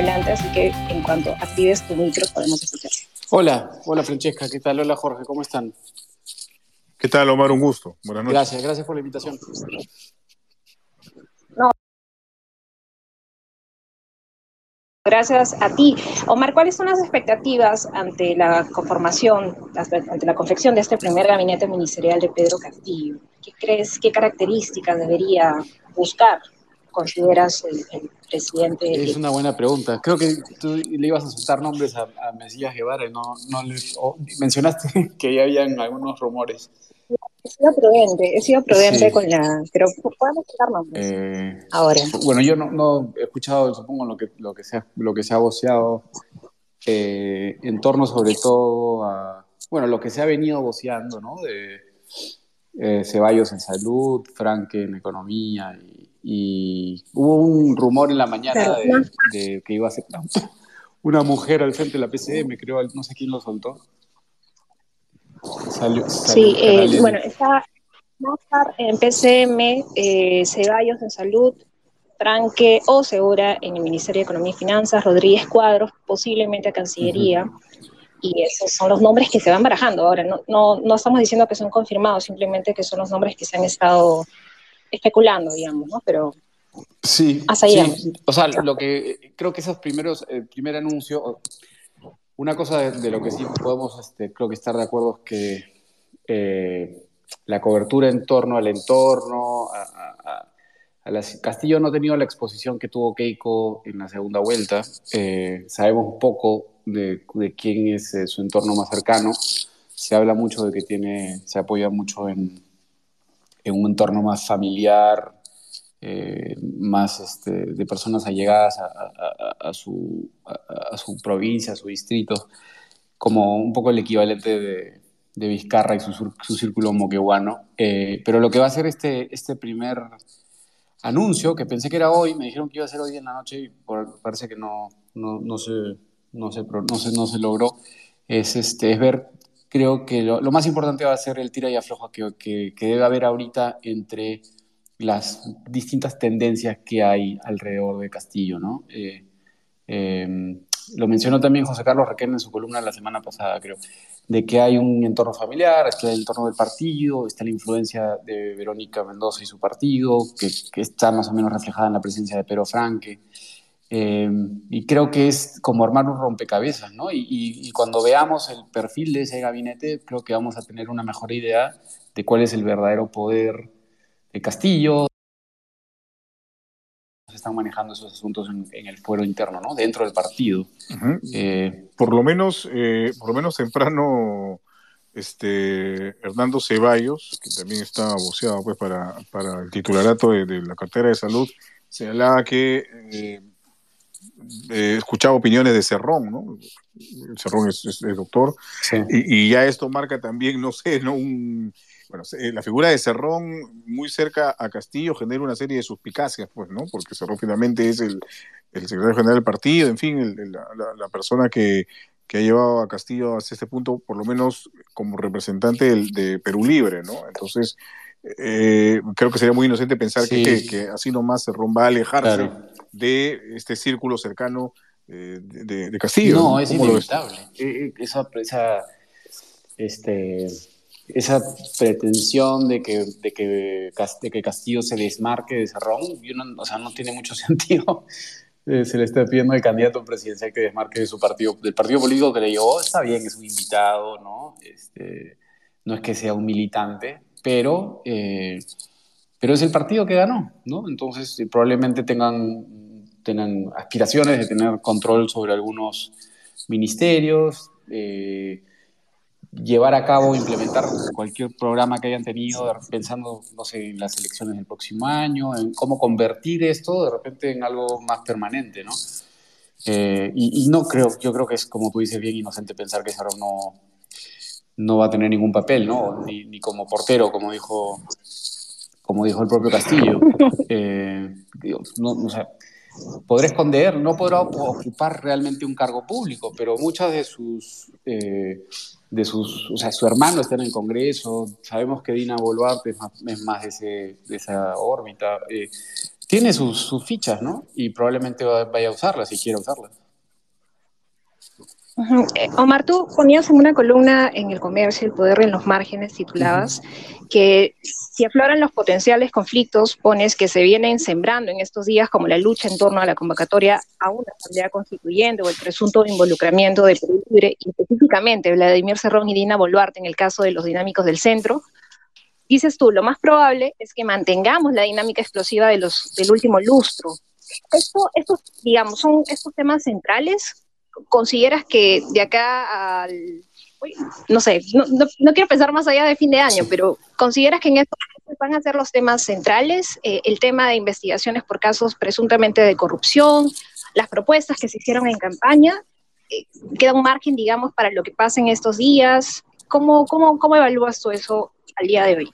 hispanohablante, así que en cuanto actives tu micro podemos escuchar. Hola, hola Francesca, ¿qué tal? Hola Jorge, ¿cómo están? ¿Qué tal, Omar? Un gusto. Buenas noches. Gracias, gracias por la invitación. Gracias a ti. Omar, ¿cuáles son las expectativas ante la conformación, ante la confección de este primer gabinete ministerial de Pedro Castillo? ¿Qué crees, qué características debería buscar, consideras, el, presidente? Es una buena pregunta. Creo que tú le ibas a soltar nombres a, Mesías Guevara y no, no le, mencionaste que ya habían algunos rumores. He sido prudente, he sido prudente con la... Pero podemos hablar nombres eh, ahora. Bueno, yo no, no, he escuchado, supongo, lo que, lo que, se, ha, lo que se ha voceado eh, en torno sobre todo a... Bueno, lo que se ha venido voceando, ¿no? De eh, Ceballos en salud, Franque en economía y, hubo un rumor en la mañana de, que iba a ser una mujer al frente de la PCM, creo, no sé quién lo soltó sí, eh, bueno, está en PCM, eh, Ceballos en Salud, Franque o Segura en el Ministerio de Economía y Finanzas, Rodríguez Cuadros posiblemente a Cancillería. Y esos son los nombres que se van barajando. Ahora, no, no, no estamos diciendo que son confirmados, simplemente que son los nombres que se han estado especulando, digamos, ¿no? Pero Sí, sí. o sea, lo que creo que esos primeros, el primer anuncio, una cosa de, lo que sí podemos, este, creo que estar de acuerdo es que eh, la cobertura en torno al entorno, a, Castillo no ha tenido la exposición que tuvo Keiko en la segunda vuelta. Eh, sabemos un poco de, quién es eh, su entorno más cercano. Se habla mucho de que tiene, se apoya mucho en, en un entorno más familiar, eh, más este, de personas allegadas a, su, a, su, provincia, a su distrito, como un poco el equivalente de, de Vizcarra y su, su círculo moquehuano. Eh, pero lo que va a ser este, este primer anuncio, que pensé que era hoy, me dijeron que iba a ser hoy en la noche y parece que no, no, no, se, no, se, no, se, no se logró, es, este, es ver creo que lo, más importante va a ser el tira y afloja que, que, que, debe haber ahorita entre las distintas tendencias que hay alrededor de Castillo, ¿no? Eh, em, lo mencionó también José Carlos Requén en su columna la semana pasada, creo, de que hay un entorno familiar, está el entorno del partido, está la influencia de Verónica Mendoza y su partido, que, está más o menos reflejada en la presencia de Pedro Franque. Em, y creo que es como armar un rompecabezas, ¿no? Y, y, cuando veamos el perfil de ese gabinete, creo que vamos a tener una mejor idea de cuál es el verdadero poder de Castillo, se están manejando esos asuntos en, el fuero interno, ¿no? Dentro del partido. Eh, por lo menos, eh, por lo menos temprano, este Hernando Ceballos, que también está voceado pues para, para el titularato de, la cartera de salud, señalaba que eh, escuchaba opiniones de Cerrón, ¿no? Cerrón es, doctor, y, y, ya esto marca también, no sé, ¿no? Un, bueno, eh, la figura de Cerrón muy cerca a Castillo genera una serie de suspicacias, pues, ¿no? Porque Cerrón finalmente es el, secretario general del partido, en fin, la, persona que, ha llevado a Castillo hasta este punto, por lo menos como representante de Perú Libre, ¿no? Entonces, eh, creo que sería muy inocente pensar que, así nomás Cerrón va a alejarse de este círculo cercano eh, de, Castillo. No, es inevitable. Esa, esa, este esa pretensión de que, de que, que Castillo se desmarque de Cerrón, no, o sea, no tiene mucho sentido. Eh, se le está pidiendo al candidato presidencial que desmarque de su partido, del partido político que le llevó, está bien, es un invitado, ¿no? Este, no es que sea un militante, pero, eh, pero es el partido que ganó, ¿no? Entonces eh, probablemente tengan, tengan aspiraciones de tener control sobre algunos ministerios, llevar a cabo, implementar cualquier programa que hayan tenido, pensando, no sé, en las elecciones del próximo año, en cómo convertir esto de repente en algo más permanente, ¿no? Eh, y, no creo, yo creo que es como tú dices bien inocente pensar que Sarón no, no va a tener ningún papel, ¿no? Ni, como portero, como dijo, como dijo el propio Castillo. Eh, no, o sea, podrá esconder, no podrá ocupar realmente un cargo público, pero muchas de sus eh, de sus, o sea, su hermano está en el Congreso, sabemos que Dina Boluarte es más, de, esa órbita, eh, tiene sus, sus fichas, ¿no? Y probablemente vaya a usarlas si quiere usarlas. Eh, Omar, tú ponías en una columna en el comercio el poder en los márgenes, titulabas, que si afloran los potenciales conflictos, pones que se vienen sembrando en estos días, como la lucha en torno a la convocatoria a una asamblea constituyente o el presunto involucramiento de Perú Libre, específicamente Vladimir Cerrón y Dina Boluarte en el caso de los dinámicos del centro. Dices tú, lo más probable es que mantengamos la dinámica explosiva de los, del último lustro. Esto, estos, digamos, son estos temas centrales consideras que de acá al, no sé, no, quiero pensar más allá de fin de año, pero consideras que en esto van a ser los temas centrales, eh, el tema de investigaciones por casos presuntamente de corrupción, las propuestas que se hicieron en campaña, eh, queda un margen, digamos, para lo que pasa en estos días. ¿Cómo, cómo, cómo evalúas tú eso al día de hoy?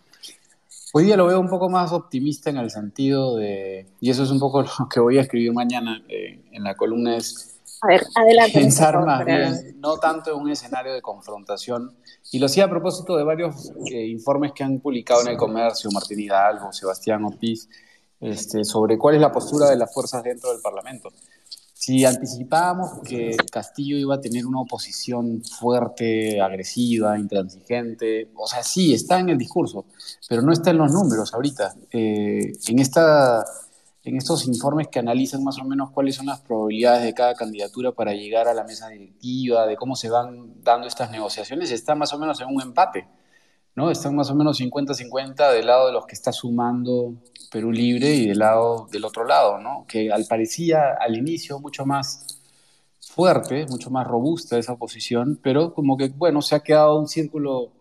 Hoy día lo veo un poco más optimista en el sentido de, y eso es un poco lo que voy a escribir mañana eh, en la columna, es a ver, adelante. Pensar más bien, no tanto en un escenario de confrontación. Y lo hacía a propósito de varios eh, informes que han publicado en el comercio, Martín Hidalgo, Sebastián Ortiz, este, sobre cuál es la postura de las fuerzas dentro del Parlamento. Si anticipábamos que Castillo iba a tener una oposición fuerte, agresiva, intransigente, o sea, sí, está en el discurso, pero no está en los números ahorita. Eh, en esta en estos informes que analizan más o menos cuáles son las probabilidades de cada candidatura para llegar a la mesa directiva, de cómo se van dando estas negociaciones, está más o menos en un empate, ¿no? Están más o menos 50-50 del lado de los que está sumando Perú Libre y del lado del otro lado, ¿no? Que al parecía al inicio mucho más fuerte, mucho más robusta esa oposición, pero como que, bueno, se ha quedado un círculo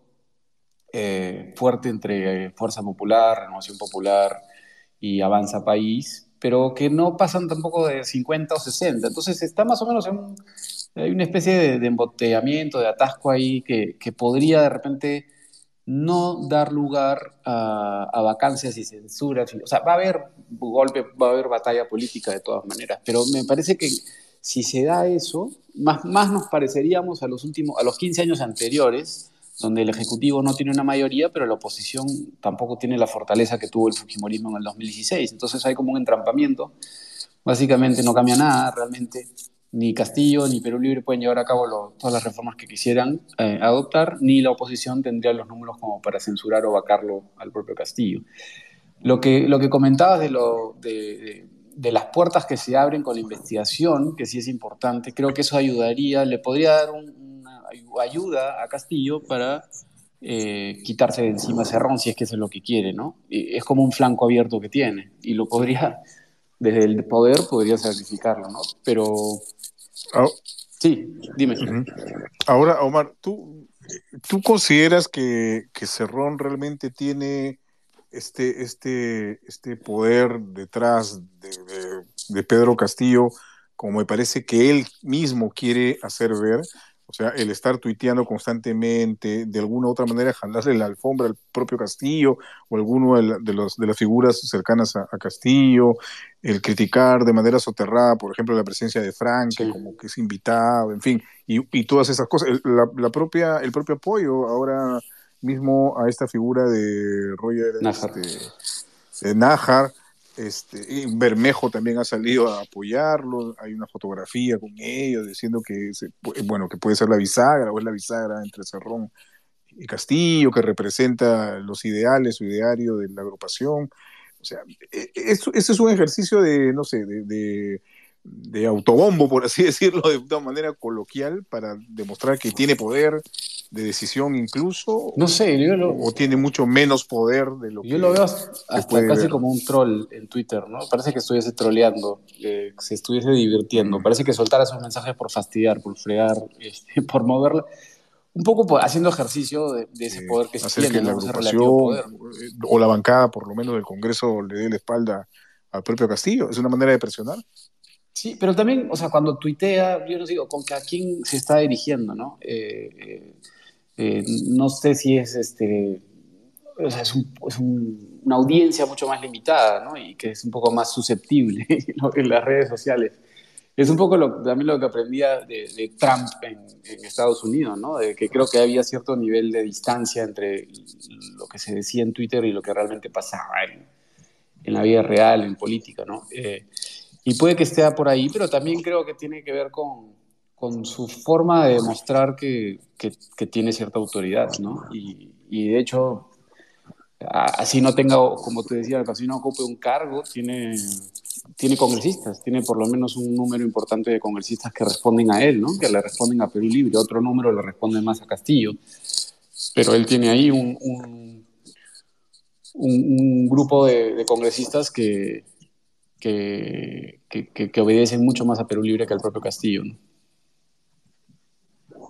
eh, fuerte entre Fuerza Popular, Renovación Popular, y Avanza País, pero que no pasan tampoco de 50 o 60. Entonces está más o menos en hay una especie de, embotellamiento, de atasco ahí que, que, podría de repente no dar lugar a, a, vacancias y censuras. O sea, va a haber golpe, va a haber batalla política de todas maneras, pero me parece que si se da eso, más, más nos pareceríamos a los últimos, a los 15 años anteriores, donde el Ejecutivo no tiene una mayoría, pero la oposición tampoco tiene la fortaleza que tuvo el Fujimorismo en el 2016. Entonces hay como un entrampamiento. Básicamente no cambia nada realmente. Ni Castillo ni Perú Libre pueden llevar a cabo todas las reformas que quisieran eh, adoptar, ni la oposición tendría los números como para censurar o vacarlo al propio Castillo. Lo que, lo que comentabas de, lo, de, de las puertas que se abren con la investigación, que sí es importante, creo que eso ayudaría, le podría dar un, ayuda a Castillo para eh, quitarse de encima Cerrón, si es que eso es lo que quiere, ¿no? es como un flanco abierto que tiene, y lo podría, desde el poder, podría sacrificarlo, ¿no? Pero... Ah. sí, dime. Ahora, Omar, ¿tú, ¿tú consideras que, que Cerrón realmente tiene este, este, este poder detrás de, de Pedro Castillo, como me parece que él mismo quiere hacer ver? O sea, el estar tuiteando constantemente, de alguna u otra manera jalarle la alfombra al propio Castillo o alguno de, los, de las figuras cercanas a, Castillo, el criticar de manera soterrada, por ejemplo, la presencia de Frank, como que es invitado, en fin, y, todas esas cosas. El, la, propia, el propio apoyo ahora mismo a esta figura de Roger este, Najar este, Bermejo también ha salido a apoyarlo, hay una fotografía con ellos diciendo que, bueno, que puede ser la bisagra o es la bisagra entre Cerrón y Castillo, que representa los ideales o ideario de la agrupación. O sea, e, e, eso, es un ejercicio de, no sé, de autobombo, por así decirlo, de una manera coloquial, para demostrar que tiene poder de decisión incluso. No sé, yo lo, o tiene mucho menos poder de lo yo que. Yo lo veo hasta casi como un troll en Twitter, ¿no? Parece que estuviese troleando, que se estuviese divirtiendo. Parece que soltara esos mensajes por fastidiar, por fregar, este, por moverla. Un poco haciendo ejercicio de, ese poder que se tiene, la agrupación o la bancada, por lo menos del Congreso, le dé la espalda al propio Castillo. Es una manera de presionar. Sí, pero también, o sea, cuando tuitea, yo no digo, con que a quién se está dirigiendo, ¿no? Eh, eh, eh, no sé si es este, o sea, es, una audiencia mucho más limitada, ¿no? Y que es un poco más susceptible en las redes sociales. Es un poco lo, también lo que aprendía de, Trump en, Estados Unidos, ¿no? De que creo que había cierto nivel de distancia entre lo que se decía en Twitter y lo que realmente pasaba en, en la vida real, en política, ¿no? Y puede que esté por ahí, pero también creo que tiene que ver con, con su forma de demostrar que, que, tiene cierta autoridad, ¿no? Y, y, de hecho, así no tenga, como te decía, así no ocupe un cargo, tiene, tiene congresistas, tiene por lo menos un número importante de congresistas que responden a él, ¿no? Que le responden a Perú Libre, otro número le responde más a Castillo, pero él tiene ahí un, un, grupo de, congresistas que, que, que, obedecen mucho más a Perú Libre que al propio Castillo, ¿no?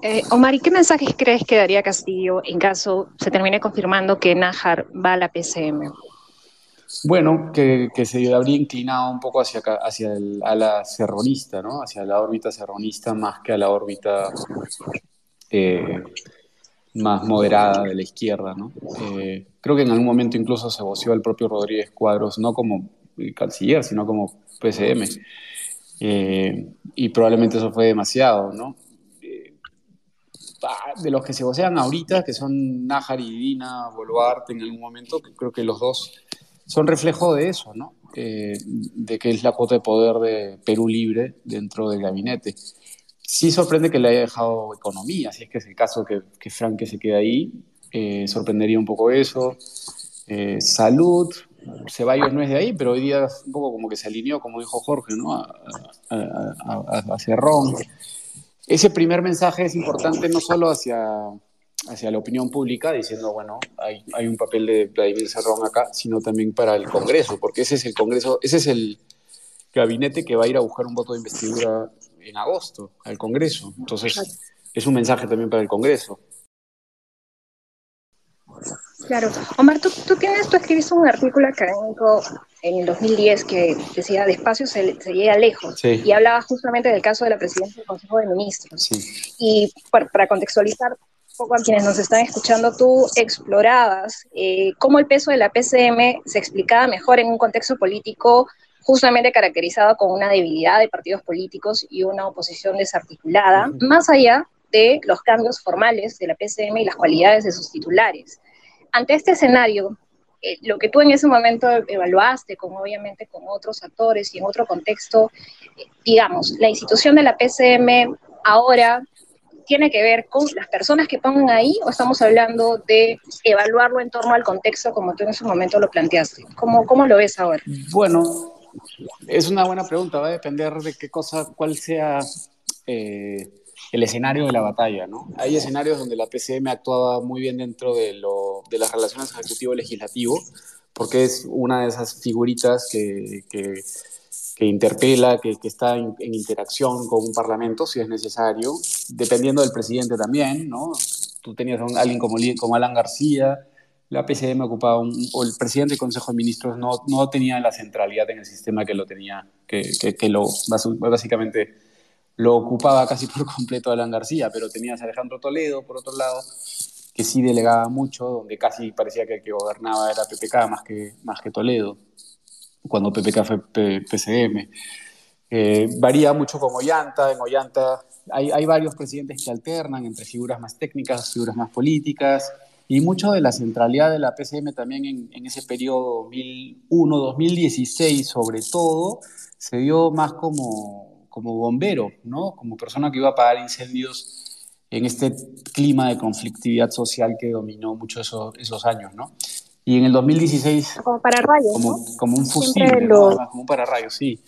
Eh, Omar, ¿y qué mensajes crees que daría Castillo en caso se termine confirmando que Nájar va a la PCM? Bueno, que, se habría inclinado un poco hacia, hacia el, a la serronista, ¿no? Hacia la órbita serronista más que a la órbita eh, más moderada de la izquierda, ¿no? Eh, creo que en algún momento incluso se voció al propio Rodríguez Cuadros, no como canciller, sino como PCM. y probablemente eso fue demasiado, ¿no? de los que se vocean ahorita, que son Nájar y Dina Boluarte en algún momento, que creo que los dos son reflejo de eso, ¿no? Eh, de que es la cuota de poder de Perú Libre dentro del gabinete. Sí sorprende que le haya dejado economía, si es que es el caso que, que Frank se quede ahí, eh, sorprendería un poco eso. Eh, salud, Ceballos no es de ahí, pero hoy día un poco como que se alineó, como dijo Jorge, ¿no? A, a, a Cerrón ese primer mensaje es importante no solo hacia, hacia la opinión pública, diciendo, bueno, hay, hay, un papel de Vladimir Cerrón acá, sino también para el Congreso, porque ese es el Congreso, ese es el gabinete que va a ir a buscar un voto de investidura en agosto al Congreso. Entonces, es un mensaje también para el Congreso. Claro. Omar, tú, tú, tienes, tú escribiste un artículo académico en el 2010 que decía despacio se, se llega lejos y hablaba justamente del caso de la presidencia del Consejo de Ministros. Y para, contextualizar un poco a quienes nos están escuchando, tú explorabas eh, cómo el peso de la PCM se explicaba mejor en un contexto político justamente caracterizado con una debilidad de partidos políticos y una oposición desarticulada, más allá de los cambios formales de la PCM y las cualidades de sus titulares. Ante este escenario, eh, lo que tú en ese momento evaluaste, como obviamente con otros actores y en otro contexto, digamos, la institución de la PCM ahora tiene que ver con las personas que pongan ahí o estamos hablando de evaluarlo en torno al contexto como tú en ese momento lo planteaste? ¿Cómo, cómo lo ves ahora? Bueno, es una buena pregunta, va a depender de qué cosa, cuál sea eh, el escenario de la batalla, ¿no? Hay escenarios donde la PCM actuaba muy bien dentro de, lo, de las relaciones ejecutivo-legislativo, porque es una de esas figuritas que, que, que interpela, que, que está en, interacción con un parlamento, si es necesario, dependiendo del presidente también, ¿no? Tú tenías a alguien como, como Alan García, la PCM ocupaba un, o el presidente del Consejo de Ministros no, no tenía la centralidad en el sistema que lo tenía, que, que lo básicamente lo ocupaba casi por completo Alan García, pero tenías a Alejandro Toledo, por otro lado, que sí delegaba mucho, donde casi parecía que el que gobernaba era PPK más que, más que Toledo, cuando PPK fue PCM. Eh, varía mucho con Ollanta, en Ollanta hay, hay, varios presidentes que alternan entre figuras más técnicas, figuras más políticas, y mucho de la centralidad de la PCM también en, en ese periodo 2001-2016 sobre todo, se dio más como como bombero, ¿no? Como persona que iba a apagar incendios en este clima de conflictividad social que dominó mucho esos, esos años, ¿no? Y en el 2016... Como para rayos, como, como un fusil, como un pararrayos, sí.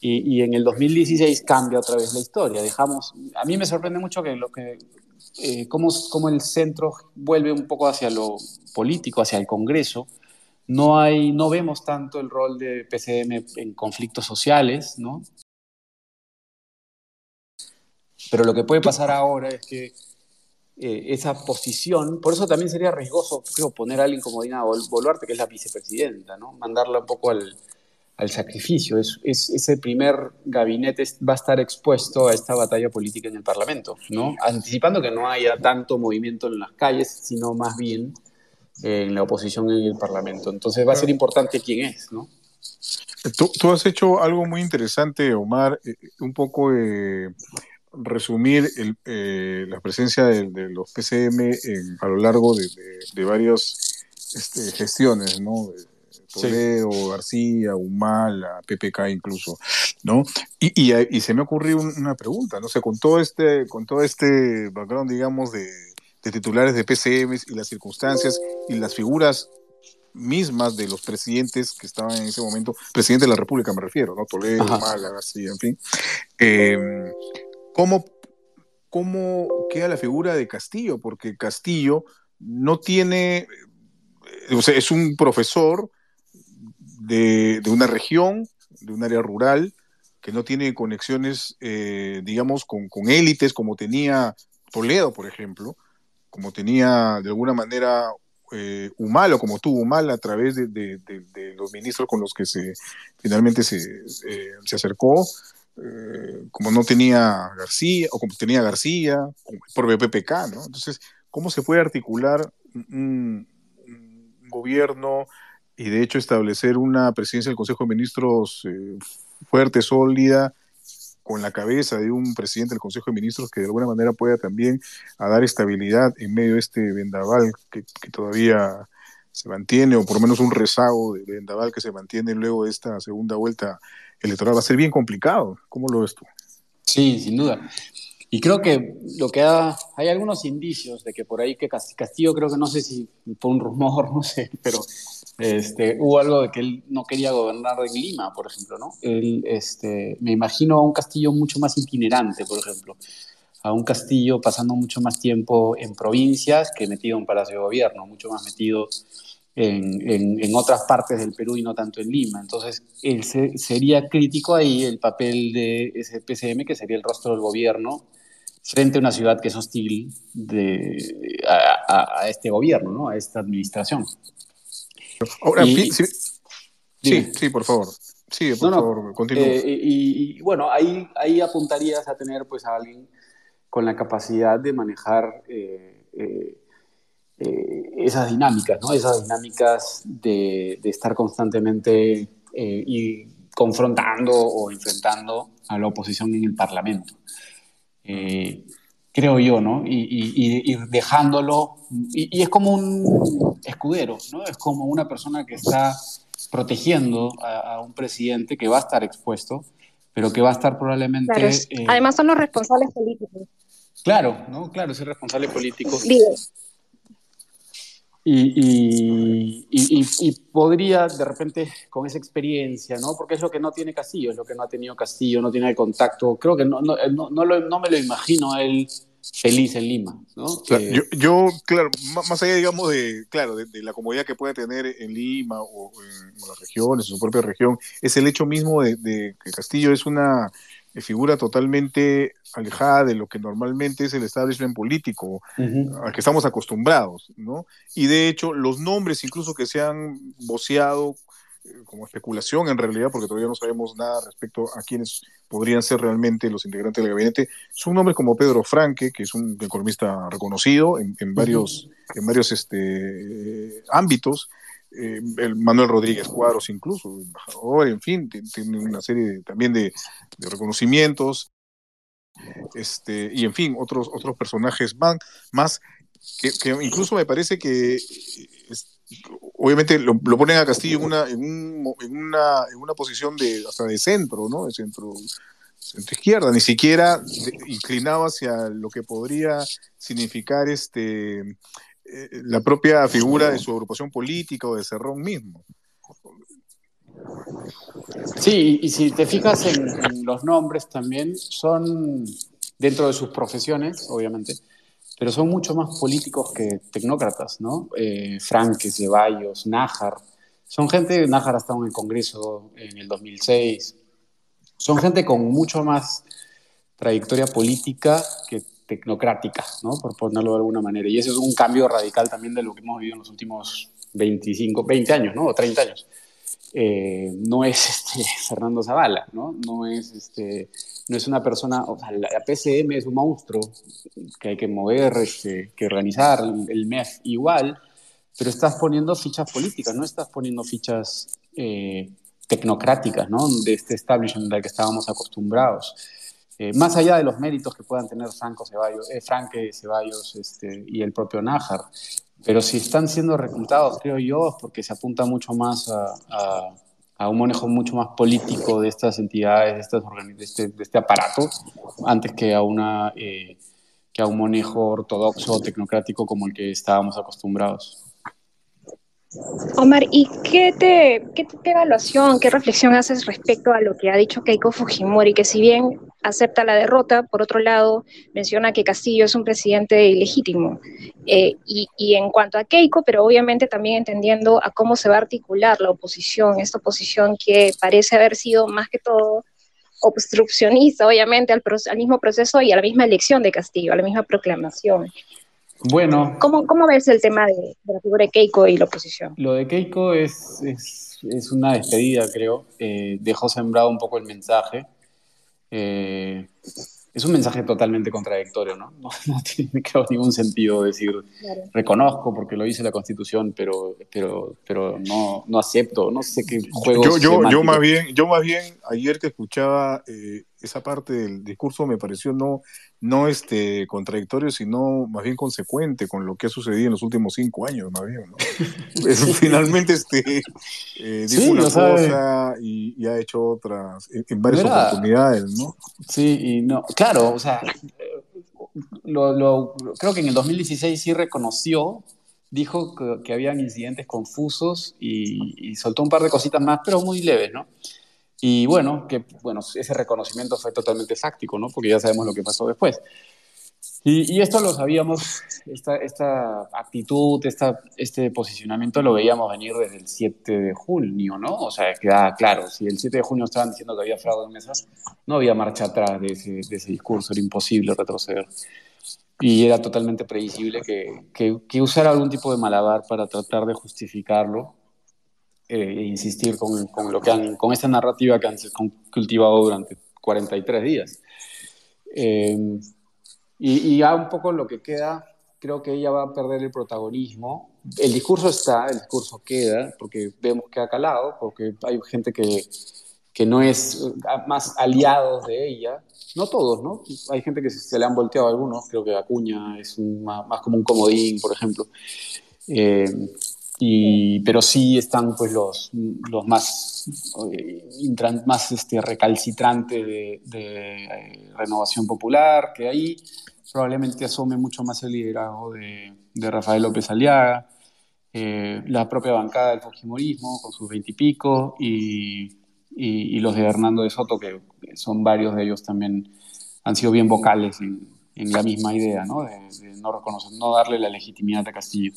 Y, y, en el 2016 cambia otra vez la historia. Dejamos, a mí me sorprende mucho que lo que, eh, cómo, cómo, el centro vuelve un poco hacia lo político, hacia el Congreso. No, hay, no vemos tanto el rol de PCM en conflictos sociales, ¿no? Pero lo que puede pasar ahora es que eh, esa posición, por eso también sería riesgoso, creo, poner a alguien como Dina Boluarte, que es la vicepresidenta, ¿no? Mandarla un poco al, al sacrificio. Es, es, ese primer gabinete va a estar expuesto a esta batalla política en el Parlamento, ¿no? Anticipando que no haya tanto movimiento en las calles, sino más bien eh, en la oposición en el Parlamento. Entonces va a ser importante quién es, ¿no? Tú, tú has hecho algo muy interesante, Omar, eh, un poco resumir el, eh, la presencia de, los PCM a lo largo de, varias este, gestiones, ¿no? Toledo, García, Humala, PPK incluso, ¿no? Y, y, se me ocurrió una pregunta, ¿no? sé, con todo este, con todo este background, digamos, de, titulares de PCMs y las circunstancias y las figuras mismas de los presidentes que estaban en ese momento, presidente de la República me refiero, ¿no? Toledo, Humala, García, en fin. Eh, ¿Cómo cómo queda la figura de Castillo, porque Castillo no tiene, o sea, es un profesor de, una región, de un área rural, que no tiene conexiones, eh, digamos, con, élites como tenía Toledo, por ejemplo, como tenía de alguna manera eh, Humala, como tuvo Humala a través de, los ministros con los que se finalmente se, eh, se acercó, eh, como no tenía García, o como tenía García, por PPK, ¿no? Entonces, ¿cómo se puede articular un, gobierno y de hecho establecer una presidencia del Consejo de Ministros eh, fuerte, sólida, con la cabeza de un presidente del Consejo de Ministros que de alguna manera pueda también a dar estabilidad en medio de este vendaval que todavía se mantiene, o por lo menos un rezago de vendaval que se mantiene luego de esta segunda vuelta electoral va a ser bien complicado. ¿Cómo lo ves tú? Sí, sin duda. Y creo que lo que ha, hay algunos indicios de que por ahí que Castillo creo que no sé si fue un rumor, no sé, pero este, hubo algo de que él no quería gobernar en Lima, por ejemplo, ¿no? Él, este, me imagino a un Castillo mucho más itinerante, por ejemplo, a un Castillo pasando mucho más tiempo en provincias que metido en Palacio de Gobierno, mucho más metido en, otras partes del Perú y no tanto en Lima. Entonces, él sería crítico ahí el papel de ese PCM, que sería el rostro del gobierno, frente a una ciudad que es hostil de, a, este gobierno, ¿no? a esta administración. Ahora, sí, sí, por favor. Sí, por favor, continúa. Eh, y, bueno, ahí, ahí apuntarías a tener pues a alguien con la capacidad de manejar eh, eh, eh, esas dinámicas, ¿no? Esas dinámicas de, estar constantemente y confrontando o enfrentando a la oposición en el Parlamento. Creo yo, ¿no? Y, dejándolo, y, es como un escudero, ¿no? Es como una persona que está protegiendo a, un presidente que va a estar expuesto, pero que va a estar probablemente... Además son los responsables políticos. Claro, ¿no? Claro, es el responsable político. Y, y, podría de repente con esa experiencia, ¿no? Porque es lo que no tiene Castillo, es lo que no ha tenido Castillo, no tiene el contacto. Creo que no, no, no, no me lo imagino a él feliz en Lima, ¿no? yo, yo, claro, más allá, digamos, de, claro, de, la comodidad que puede tener en Lima o en, las regiones, en su propia región, es el hecho mismo de, de que Castillo es una figura totalmente alejada de lo que normalmente es el establishment político al que estamos acostumbrados, ¿no? Y de hecho, los nombres incluso que se han voceado eh, como especulación en realidad, porque todavía no sabemos nada respecto a quiénes podrían ser realmente los integrantes del gabinete, son nombres como Pedro Franque, que es un economista reconocido en, varios, en varios este, ámbitos, eh, el Manuel Rodríguez Cuadros incluso, embajador, en fin, tiene una serie también de, reconocimientos, este, y en fin, otros, otros personajes más, más que, incluso me parece que obviamente lo, ponen a Castillo en una, en, una, en una posición de hasta de centro, ¿no? De centro, centro izquierda, ni siquiera inclinado hacia lo que podría significar este eh, la propia figura de su agrupación política o de Cerrón mismo. Sí, y si te fijas en, los nombres también, son dentro de sus profesiones, obviamente, pero son mucho más políticos que tecnócratas, ¿no? Eh, Franque, Ceballos, Nájar. Son gente, Nájar ha estado en el Congreso en el 2006. Son gente con mucho más trayectoria política que tecnocrática, ¿no? por ponerlo de alguna manera. Y ese es un cambio radical también de lo que hemos vivido en los últimos 25, 20 años, ¿no? o 30 años. Eh, no es este, Fernando Zavala, ¿no? No es, este, no es una persona, o sea, la PCM es un monstruo que hay que mover, este, que organizar, el MEF igual, pero estás poniendo fichas políticas, no estás poniendo fichas eh, tecnocráticas, ¿no? De este establishment al que estábamos acostumbrados. Eh, más allá de los méritos que puedan tener Franco Ceballos, eh, Franque Ceballos este, y el propio Nájar, pero si están siendo reclutados, creo yo, es porque se apunta mucho más a, a, un manejo mucho más político de estas entidades, de, estas de, este, de este aparato, antes que a, una, eh, que a un manejo ortodoxo o tecnocrático como el que estábamos acostumbrados. Omar, ¿y qué, te, qué, evaluación, qué reflexión haces respecto a lo que ha dicho Keiko Fujimori, que si bien acepta la derrota, por otro lado menciona que Castillo es un presidente ilegítimo? Eh, y, y, en cuanto a Keiko, pero obviamente también entendiendo a cómo se va a articular la oposición, esta oposición que parece haber sido más que todo obstruccionista, obviamente, al, al mismo proceso y a la misma elección de Castillo, a la misma proclamación. Bueno. ¿Cómo, cómo ves el tema de, la figura de Keiko y la oposición? Lo de Keiko es, es, es una despedida, creo. Eh, dejó sembrado un poco el mensaje. Eh, es un mensaje totalmente contradictorio, ¿no? No, tiene ningún sentido decir, reconozco porque lo dice la Constitución, pero, pero, pero no, no acepto, no sé qué juego. Yo, yo, yo, más bien, yo más bien, ayer que escuchaba eh, esa parte del discurso me pareció no, no este, contradictorio, sino más bien consecuente con lo que ha sucedido en los últimos cinco años, más bien. ¿no? finalmente este, eh, dijo una cosa y, ha hecho otras en, varias oportunidades, ¿no? Sí, y no, claro, o sea, lo, creo que en el 2016 sí reconoció, dijo que, que habían incidentes confusos y, y soltó un par de cositas más, pero muy leves, ¿no? Y bueno, que bueno, ese reconocimiento fue totalmente fáctico, ¿no? Porque ya sabemos lo que pasó después. Y, y esto lo sabíamos, esta, esta actitud, esta, este posicionamiento lo veíamos venir desde el 7 de junio, ¿no? O sea, queda claro, si el 7 de junio estaban diciendo que había fraude en mesas, no había marcha atrás de ese, de ese discurso, era imposible retroceder. Y era totalmente previsible que, que, que usara algún tipo de malabar para tratar de justificarlo e insistir con, con, lo que han, con esta narrativa que han cultivado durante 43 días. Eh, y, y, ya un poco lo que queda, creo que ella va a perder el protagonismo. El discurso está, el discurso queda, porque vemos que ha calado, porque hay gente que, que no es eh, más aliados de ella, no todos, ¿no? Hay gente que se le han volteado a algunos, creo que Acuña es más, más, como un comodín, por ejemplo. Eh, pero sí están pues los, los más, eh, más este, recalcitrantes de, eh, Renovación Popular, que ahí probablemente asome mucho más el liderazgo de, de Rafael López Aliaga, eh, la propia bancada del Fujimorismo con sus veintipico y, y, y, los de Hernando de Soto, que son varios de ellos también han sido bien vocales en, en la misma idea, ¿no? De, de no reconocer, no darle la legitimidad a Castillo.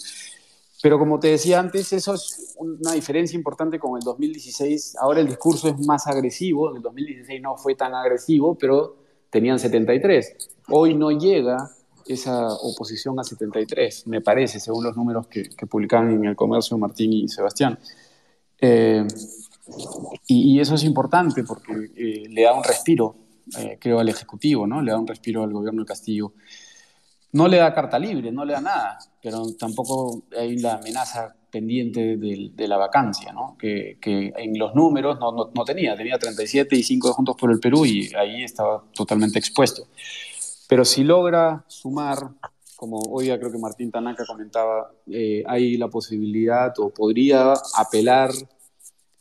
Pero como te decía antes, eso es una diferencia importante con el 2016. Ahora el discurso es más agresivo. En el 2016 no fue tan agresivo, pero tenían 73. Hoy no llega esa oposición a 73, me parece, según los números que, que publicaban en el comercio Martín y Sebastián. Eh, y, y, eso es importante porque eh, le da un respiro, eh, creo, al Ejecutivo, ¿no? Le da un respiro al gobierno de Castillo no le da carta libre, no le da nada, pero tampoco hay la amenaza pendiente de, la vacancia, ¿no? que, en los números no, no, no, tenía, tenía 37 y 5 de Juntos por el Perú y ahí estaba totalmente expuesto. Pero si logra sumar, como hoy creo que Martín Tanaka comentaba, eh, hay la posibilidad o podría apelar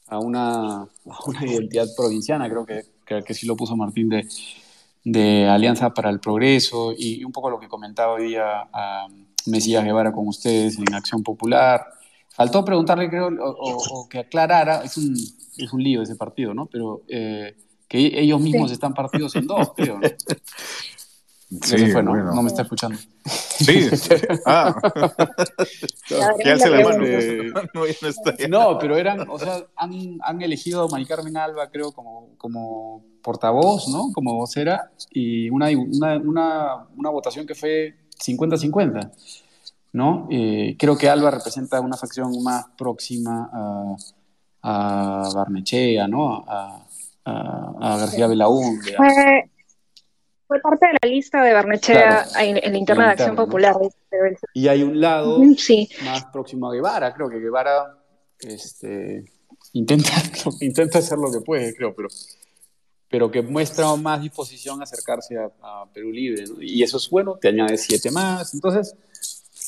a una, a una identidad provinciana, creo que, que, que sí lo puso Martín, de de Alianza para el Progreso y un poco lo que comentaba hoy día a Mesías Guevara con ustedes en Acción Popular. Faltó preguntarle, creo, o, o que aclarara, es un, es un lío ese partido, ¿no? Pero eh, que ellos mismos sí. están partidos en dos, creo. ¿no? Sí, fue, ¿no? Bueno. no me está escuchando. Sí, ah. ¿Qué hace la mano? Eh, no, no, está no, pero eran, o sea, han, han elegido a Mari Carmen Alba, creo, como, como portavoz, ¿no? Como vocera, y una, una, una, una votación que fue 50-50, ¿no? Eh, creo que Alba representa una facción más próxima a, a Barnechea, ¿no? A, a, a García Belaúnde. Fue, fue, parte de la lista de Barnechea claro, en, en, la interna de Acción ¿no? Popular. Y hay un lado sí. más próximo a Guevara, creo que Guevara este, intenta, intenta hacer lo que puede, creo, pero pero que muestra más disposición a acercarse a, a Perú Libre. ¿no? Y eso es bueno, te añade siete más. Entonces,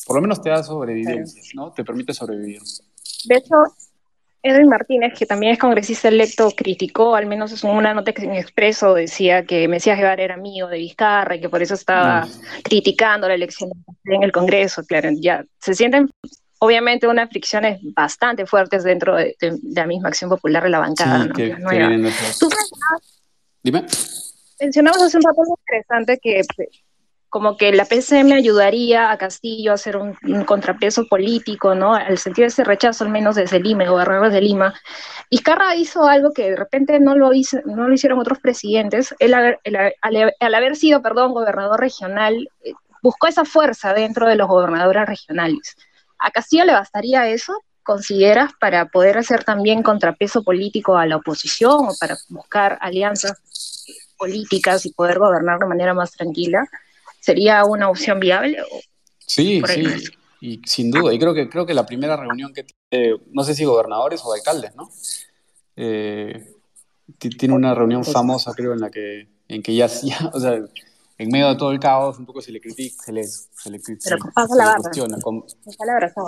por lo menos te da sobrevivencia, ¿no? Te permite sobrevivir. De hecho, Edwin Martínez, que también es congresista electo, criticó, al menos en una nota que en Expreso decía que Mesías Guevara era amigo de Vizcarra y que por eso estaba criticando la elección en el Congreso. Claro, ya se sienten obviamente unas fricciones bastante fuertes dentro de, la misma acción popular de la bancada. Sí, que, Dime. Mencionamos hace un rato interesante que como que la PCM ayudaría a Castillo a hacer un, contrapeso político, ¿no? Al sentir ese rechazo, al menos desde Lima, gobernadores de Lima. Vizcarra hizo algo que de repente no lo, hizo, no lo hicieron otros presidentes. Él, al, haber sido, perdón, gobernador regional, eh, buscó esa fuerza dentro de los gobernadores regionales. ¿A Castillo le bastaría eso? ¿Consideras para poder hacer también contrapeso político a la oposición o para buscar alianzas políticas y poder gobernar de manera más tranquila? ¿Sería una opción viable? Sí, sí, y sin duda. Y creo que, creo que la primera reunión que tiene, no sé si gobernadores o alcaldes, ¿no? Eh, tiene una reunión pues famosa, creo, en la que, en que ya, ya, o sea, en medio de todo el caos, un poco se le critica, se le, se le, Pero pasa la barra. cuestiona. Con...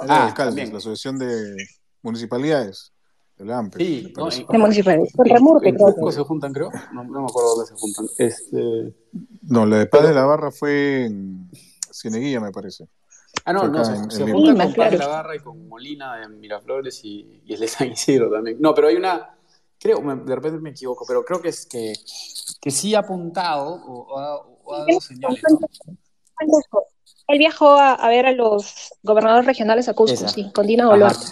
Ah, alcaldes, la Asociación de Municipalidades. El AMPE. Sí, no. Con Remurte, creo. se juntan, creo? No, no, me acuerdo dónde se juntan. Este... No, la de Paz de la Barra fue en Cieneguilla, me parece. Ah, no, no, se, se juntan con Paz de la Barra y con Molina de Miraflores y, y el de San Isidro también. No, pero hay una, creo, de repente me equivoco, pero creo que es que, que sí ha apuntado o, ha, dado señales. Él viajó a, ver a los gobernadores regionales a Cusco, sí, con Dina Boluarte.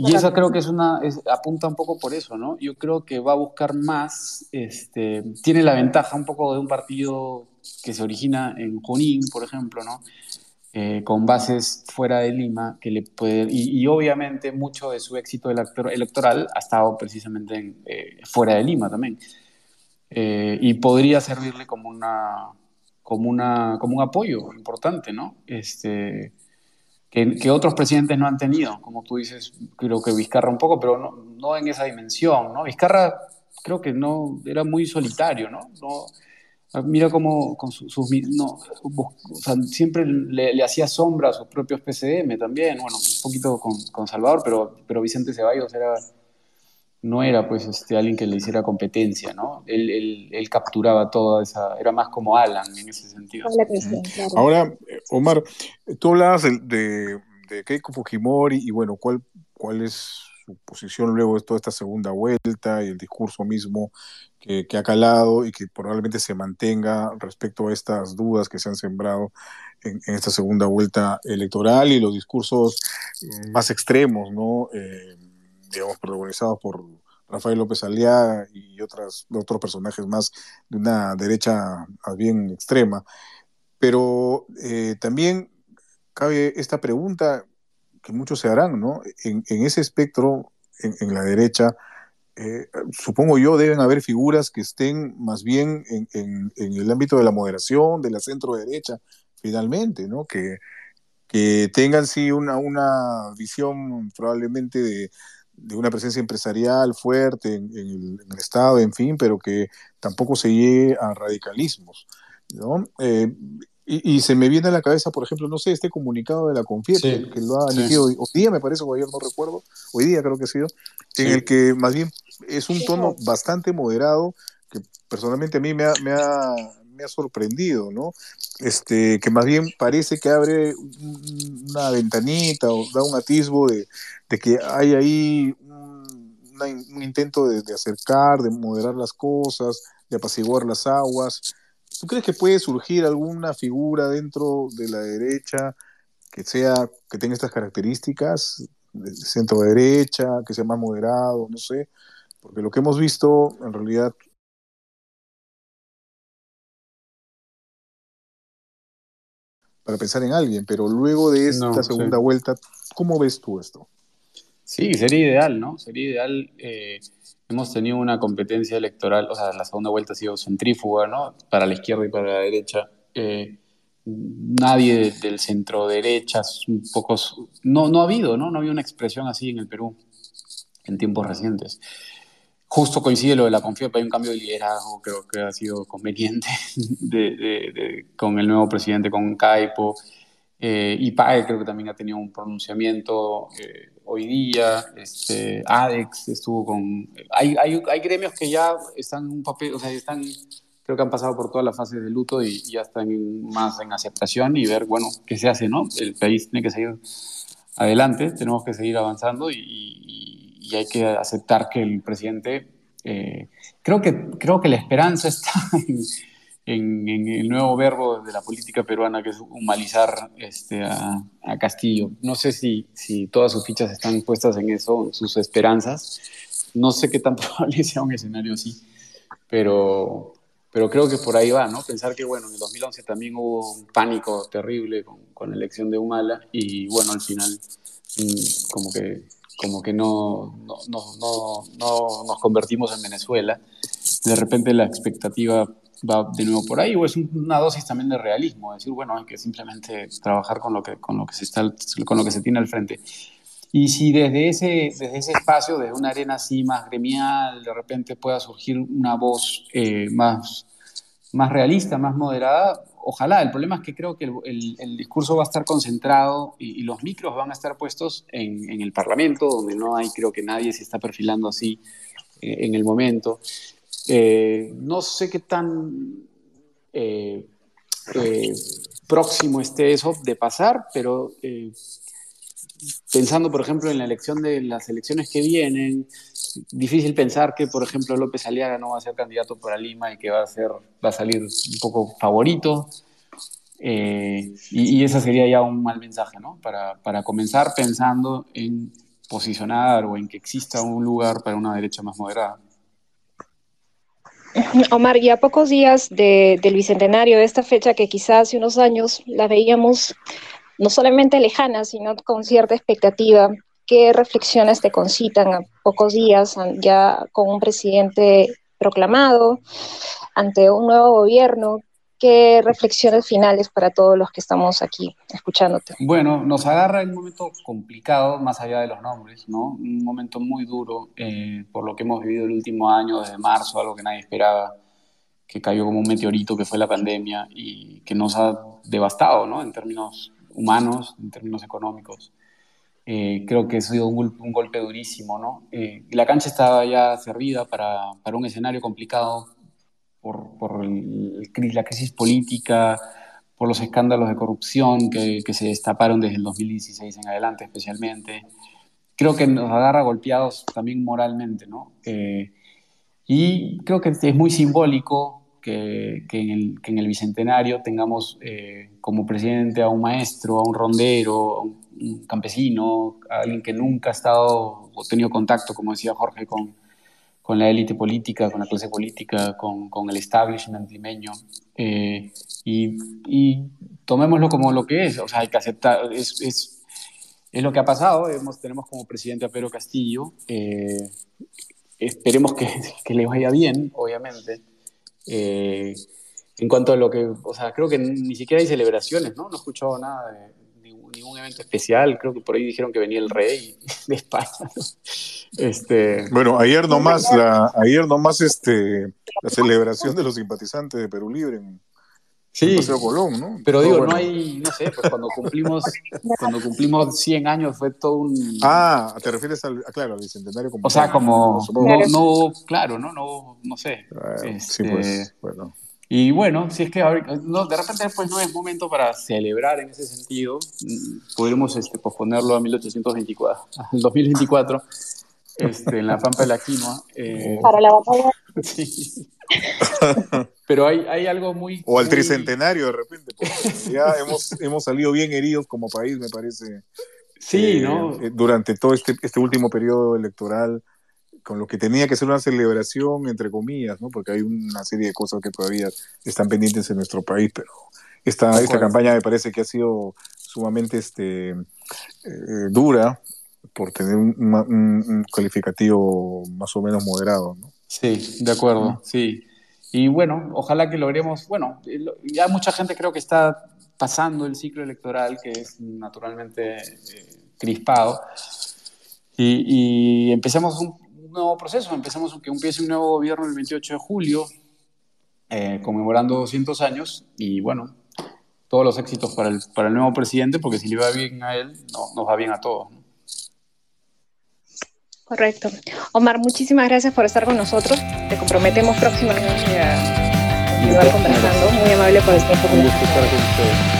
Y eso creo que es una, apunta un poco por eso, ¿no? Yo creo que va a buscar más, este, tiene la ventaja un poco de un partido que se origina en Junín, por ejemplo, ¿no? Eh, con bases fuera de Lima, que le puede, y, obviamente mucho de su éxito electoral ha estado precisamente eh, fuera de Lima también. Eh, y podría servirle como, una, como, una, como un apoyo importante, ¿no? Este, que, otros presidentes no han tenido, como tú dices, creo que Vizcarra un poco, pero no, no en esa dimensión, ¿no? Vizcarra creo que no, era muy solitario, ¿no? no mira cómo con sus, no, o sea, siempre le, le, hacía sombra a sus propios PCM también, bueno, un poquito con, con Salvador, pero, pero Vicente Ceballos era no era pues este, alguien que le hiciera competencia, ¿no? Él, él, capturaba toda esa, era más como Alan en ese sentido. Ahora, Omar, tú hablabas de, Keiko Fujimori y bueno, ¿cuál, ¿cuál es su posición luego de toda esta segunda vuelta y el discurso mismo que, que, ha calado y que probablemente se mantenga respecto a estas dudas que se han sembrado en, esta segunda vuelta electoral y los discursos más extremos, ¿no? Eh, digamos, protagonizados por Rafael López Aliaga y otras, otros personajes más de una derecha más bien extrema. Pero eh, también cabe esta pregunta que muchos se harán, ¿no? En, ese espectro, en, la derecha, eh, supongo yo, deben haber figuras que estén más bien en, el ámbito de la moderación, de la centro derecha, finalmente, ¿no? Que, que tengan sí una, una visión probablemente de, de una presencia empresarial fuerte en, el, Estado, en fin, pero que tampoco se llegue a radicalismos. ¿No? Eh, y, se me viene a la cabeza, por ejemplo, no sé, este comunicado de la Confiet, que, lo ha emitido hoy, día, me parece, o ayer no recuerdo, hoy día creo que ha sido, en el que más bien es un tono bastante moderado, que personalmente a mí me ha, me ha, me ha sorprendido, ¿no? Este, que más bien parece que abre una ventanita o da un atisbo de, que hay ahí un, intento de, acercar, de moderar las cosas, de apaciguar las aguas. ¿Tú crees que puede surgir alguna figura dentro de la derecha que sea, que tenga estas características, de centro derecha, que sea más moderado, no sé? Porque lo que hemos visto en realidad para pensar en alguien, pero luego de esta segunda vuelta, ¿cómo ves tú esto? Sí, sería ideal, ¿no? Sería ideal. Eh, hemos tenido una competencia electoral, o sea, la segunda vuelta ha sido centrífuga, ¿no? Para la izquierda y para la derecha. Eh, nadie del centro derecha, pocos, no, no ha habido, ¿no? No había una expresión así en el Perú en tiempos recientes justo coincide lo de la confianza, hay un cambio de liderazgo, creo que ha sido conveniente con el nuevo presidente, con Caipo. Eh, IPAE creo que también ha tenido un pronunciamiento eh, hoy día. Este, ADEX estuvo con... Hay, hay, gremios que ya están un papel, o sea, están, creo que han pasado por todas las fases de luto y, ya están más en aceptación y ver, bueno, qué se hace, ¿no? El país tiene que seguir adelante, tenemos que seguir avanzando y, y hay que aceptar que el presidente... Eh, creo, que, creo que la esperanza está en en, el nuevo verbo de la política peruana, que es humanizar este, a, Castillo. No sé si, si todas sus fichas están puestas en eso, sus esperanzas. No sé qué tan probable sea un escenario así, pero, pero creo que por ahí va, ¿no? Pensar que, bueno, en el 2011 también hubo un pánico terrible con, con la elección de Humala y, bueno, al final, mm, como que, como que no, no, no, no nos convertimos en Venezuela. De repente la expectativa va de nuevo por ahí, o es una dosis también de realismo, decir, bueno, hay que simplemente trabajar con lo que, con lo que, se, está, con lo que se tiene al frente. Y si desde ese, desde ese espacio, desde una arena así más gremial, de repente pueda surgir una voz eh, más, más realista, más moderada, ojalá. El problema es que creo que el, el, discurso va a estar concentrado y, los micros van a estar puestos en, en, el Parlamento, donde no hay, creo que nadie se está perfilando así eh, en el momento. Eh, no sé qué tan eh, eh, próximo esté eso de pasar, pero pensando, por ejemplo, en de las elecciones que vienen, difícil pensar que, por ejemplo, López Aliaga no va a ser candidato para Lima y que va a, ser, va a salir un poco favorito. y, y, ese sería ya un mal mensaje, ¿no? Para, para comenzar pensando en posicionar o en que exista un lugar para una derecha más moderada. Omar, y a pocos días del Bicentenario, de esta fecha que quizás hace unos años la veíamos no solamente lejana, sino con cierta expectativa, ¿qué reflexiones te concitan a pocos días ya con un presidente proclamado ante un nuevo gobierno? ¿Qué reflexiones finales para todos los que estamos aquí escuchándote? Bueno, nos agarra un momento complicado, más allá de los nombres, ¿no? Un momento muy duro eh, por lo que hemos vivido el último año, desde marzo, algo que nadie esperaba, que cayó como un meteorito, que fue la pandemia y que nos ha devastado, ¿no? En términos humanos, en términos económicos. Eh, creo que ha sido un, un golpe durísimo, ¿no? Eh, la cancha estaba ya servida para, para un escenario complicado por, por el, la crisis política, por los escándalos de corrupción que, que, se destaparon desde el 2016 en adelante especialmente. Creo que nos agarra golpeados también moralmente, ¿no? Eh, y creo que es muy simbólico que, que, en, el, que en, el, Bicentenario tengamos eh, como presidente a un maestro, a un rondero, a un, un, campesino, a alguien que nunca ha estado o tenido contacto, como decía Jorge, con, con la élite política, con la clase política, con, con el establishment limeño. Eh, y, y, tomémoslo como lo que es, o sea, hay que aceptar, es, es, es lo que ha pasado, Hemos, tenemos como presidente a Pedro Castillo, eh, esperemos que, que, le vaya bien, obviamente. Eh, en cuanto a lo que, o sea, creo que ni siquiera hay celebraciones, ¿no? No he escuchado nada de, ningún evento especial, creo que por ahí dijeron que venía el rey de España. Este... Bueno, ayer nomás, la, ayer nomás este, la celebración de los simpatizantes de Perú Libre en, Sí, Colón, ¿no? Pero digo, no hay, no sé, pues cuando cumplimos, cuando cumplimos 100 años fue todo un... Ah, te refieres al, claro, al bicentenario como... O sea, como, no, no, claro, ¿no? No, no sé. sí, pues, este, bueno. Y bueno, si es que no, de repente después no es momento para celebrar en ese sentido, podríamos este, posponerlo a 1824, al 2024, este, en la Pampa de la Quinoa. Eh, para la batalla. Sí. Pero hay, hay, algo muy... O al tricentenario de repente, ya hemos, hemos salido bien heridos como país, me parece. Sí, eh, ¿no? Eh, durante todo este, este último periodo electoral con lo que tenía que ser una celebración, entre comillas, ¿no? porque hay una serie de cosas que todavía están pendientes en nuestro país, pero esta, esta campaña me parece que ha sido sumamente este, eh, dura por tener un, un, calificativo más o menos moderado. ¿no? Sí, de acuerdo, sí. Y bueno, ojalá que logremos, bueno, ya mucha gente creo que está pasando el ciclo electoral, que es naturalmente eh, crispado, y, y empecemos un, un nuevo proceso. Empezamos que empiece un nuevo gobierno el 28 de julio, eh, conmemorando 200 años, y bueno, todos los éxitos para el, para el nuevo presidente, porque si le va bien a él, no, nos va bien a todos. Correcto. Omar, muchísimas gracias por estar con nosotros. Te comprometemos próximamente a continuar conversando. Muy amable por el tiempo. Un